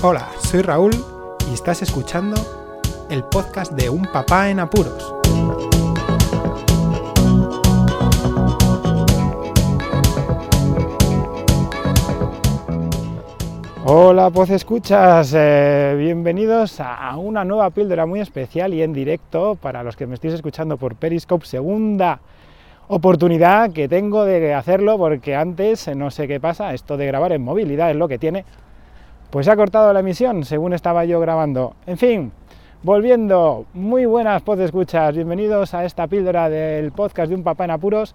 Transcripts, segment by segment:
Hola, soy Raúl y estás escuchando el podcast de Un Papá en Apuros. Hola, pues escuchas, eh, bienvenidos a una nueva píldora muy especial y en directo para los que me estéis escuchando por Periscope, segunda oportunidad que tengo de hacerlo porque antes, no sé qué pasa, esto de grabar en movilidad es lo que tiene, pues se ha cortado la emisión según estaba yo grabando. En fin, volviendo, muy buenas pod escuchas, bienvenidos a esta píldora del podcast de un papá en apuros.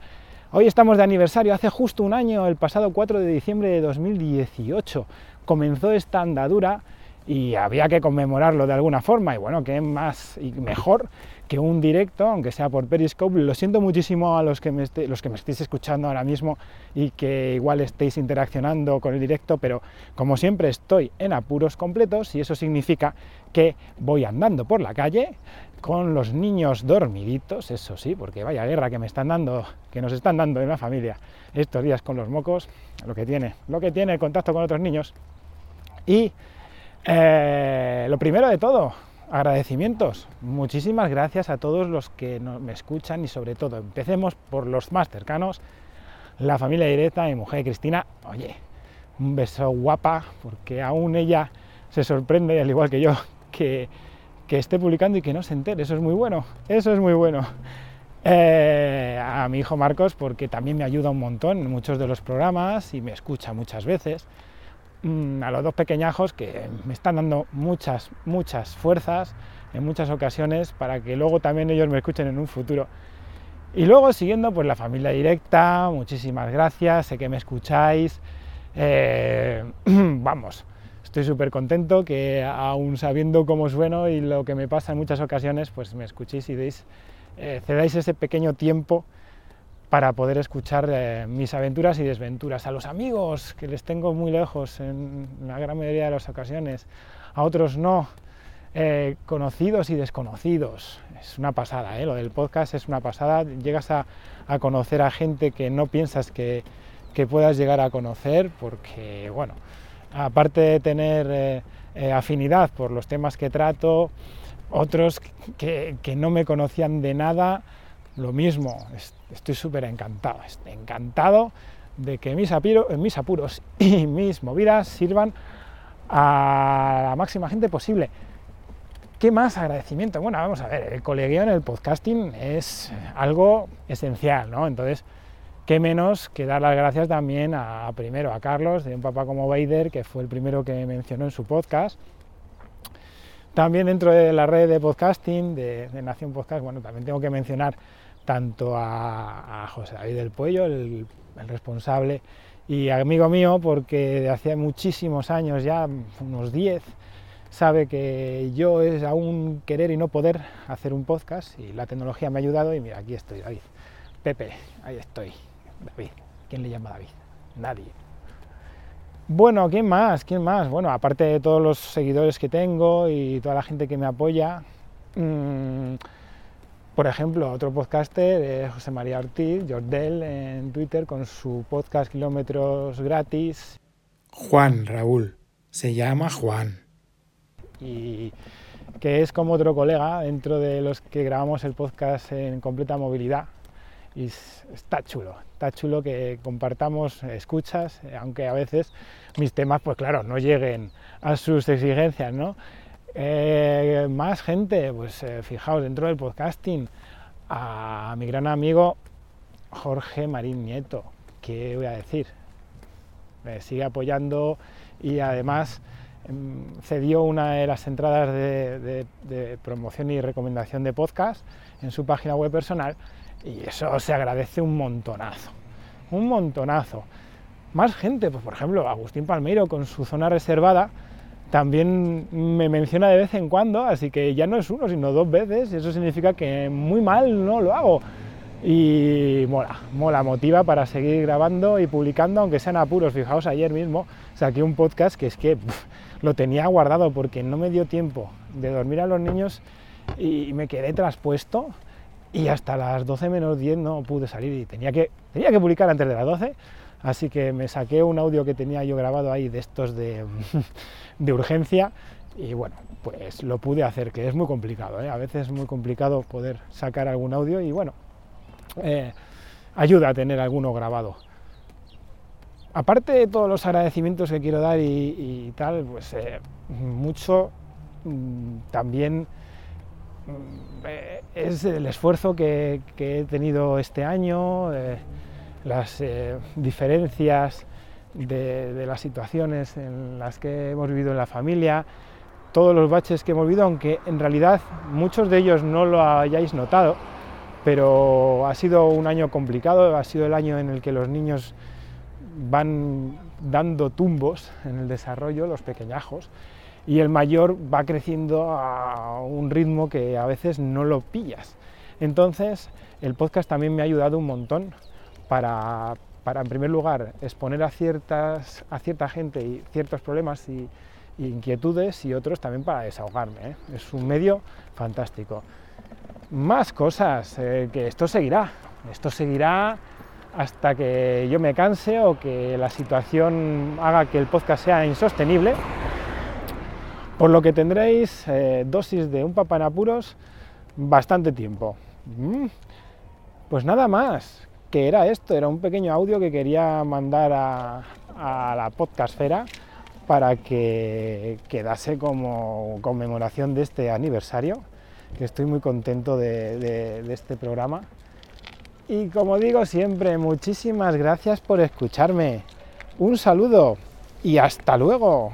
Hoy estamos de aniversario, hace justo un año, el pasado 4 de diciembre de 2018 comenzó esta andadura y había que conmemorarlo de alguna forma. Y bueno, qué más y mejor que un directo, aunque sea por Periscope. Lo siento muchísimo a los que, me los que me estéis escuchando ahora mismo y que igual estéis interaccionando con el directo, pero como siempre estoy en apuros completos y eso significa que voy andando por la calle con los niños dormiditos, eso sí, porque vaya guerra que me están dando, que nos están dando en la familia estos días con los mocos, lo que tiene, lo que tiene el contacto con otros niños. Y eh, lo primero de todo, agradecimientos. Muchísimas gracias a todos los que me escuchan y sobre todo, empecemos por los más cercanos, la familia directa, mi mujer Cristina. Oye, un beso guapa, porque aún ella se sorprende, al igual que yo, que, que esté publicando y que no se entere. Eso es muy bueno, eso es muy bueno. Eh, a mi hijo Marcos, porque también me ayuda un montón en muchos de los programas y me escucha muchas veces. Mm, a los dos pequeñajos que me están dando muchas, muchas fuerzas en muchas ocasiones para que luego también ellos me escuchen en un futuro. Y luego siguiendo pues la familia directa, muchísimas gracias, sé que me escucháis. Eh, vamos, estoy súper contento que aún sabiendo cómo sueno y lo que me pasa en muchas ocasiones, pues me escuchéis y deis, eh, cedáis ese pequeño tiempo para poder escuchar eh, mis aventuras y desventuras. A los amigos, que les tengo muy lejos en la gran mayoría de las ocasiones, a otros no, eh, conocidos y desconocidos. Es una pasada, ¿eh? lo del podcast es una pasada. Llegas a, conocer a gente que no piensas que, puedas llegar a conocer, porque, bueno, aparte de tener afinidad por los temas que trato, otros que, que no me conocían de nada, lo mismo, estoy súper encantado, encantado de que mis, mis apuros y mis movidas sirvan a la máxima gente posible. ¿Qué más agradecimiento? Bueno, vamos a ver, el colegueo en el podcasting es algo esencial, ¿no? Entonces, qué menos que dar las gracias también a, primero a Carlos, de un papá como Vader, que fue el primero que mencionó en su podcast. También dentro de la red de podcasting, de, Nación Podcast, bueno, también tengo que mencionar tanto a, José David del Puello, el, responsable y amigo mío, porque de hace muchísimos años, ya unos 10, sabe que yo es aún querer y no poder hacer un podcast y la tecnología me ha ayudado y mira, aquí estoy, David. Pepe, ahí estoy. David, ¿quién le llama David? Nadie. Bueno, ¿quién más? ¿Quién más? Bueno, aparte de todos los seguidores que tengo y toda la gente que me apoya, mmm, por ejemplo, otro podcaster, José María Ortiz, Jordel, en Twitter, con su podcast Kilómetros Gratis. Juan, Raúl, se llama Juan. Y que es como otro colega dentro de los que grabamos el podcast en completa movilidad. Y está chulo, está chulo que compartamos escuchas, aunque a veces mis temas, pues claro, no lleguen a sus exigencias, ¿no? Eh, más gente, pues eh, fijaos, dentro del podcasting, a mi gran amigo Jorge Marín Nieto, ¿qué voy a decir? Me sigue apoyando y además em, cedió una de las entradas de, promoción y recomendación de podcast en su página web personal y eso se agradece un montonazo, un montonazo. Más gente, pues por ejemplo, Agustín Palmeiro con su zona reservada, también me menciona de vez en cuando, así que ya no es uno, sino dos veces, y eso significa que muy mal no lo hago. Y mola, mola, motiva para seguir grabando y publicando, aunque sean apuros. Fijaos, ayer mismo saqué un podcast que es que lo tenía guardado porque no me dio tiempo de dormir a los niños y me quedé traspuesto y hasta las 12 menos 10 no pude salir y tenía que, tenía que publicar antes de las 12 Así que me saqué un audio que tenía yo grabado ahí de estos de, de urgencia y bueno, pues lo pude hacer, que es muy complicado, ¿eh? a veces es muy complicado poder sacar algún audio y bueno, eh, ayuda a tener alguno grabado. Aparte de todos los agradecimientos que quiero dar y, tal, pues eh, mucho mm, también es el esfuerzo que, he tenido este año, las diferencias de, de, las situaciones en las que hemos vivido en la familia, todos los baches que hemos vivido, aunque en realidad muchos de ellos no lo hayáis notado, pero ha sido un año complicado, ha sido el año en el que los niños van dando tumbos en el desarrollo, los pequeñajos, y el mayor va creciendo a un ritmo que a veces no lo pillas. Entonces, el podcast también me ha ayudado un montón para, para en primer lugar, exponer a, ciertas, a cierta gente y ciertos problemas y, inquietudes y otros también para desahogarme. ¿eh? Es un medio fantástico. Más cosas, eh, que esto seguirá, esto seguirá hasta que yo me canse o que la situación haga que el podcast sea insostenible, por lo que tendréis eh, dosis de un papa en apuros bastante tiempo. Mm. Pues nada más, que era esto, era un pequeño audio que quería mandar a, a la podcastfera para que quedase como conmemoración de este aniversario, que estoy muy contento de, este programa. Y como digo siempre, muchísimas gracias por escucharme. Un saludo y hasta luego.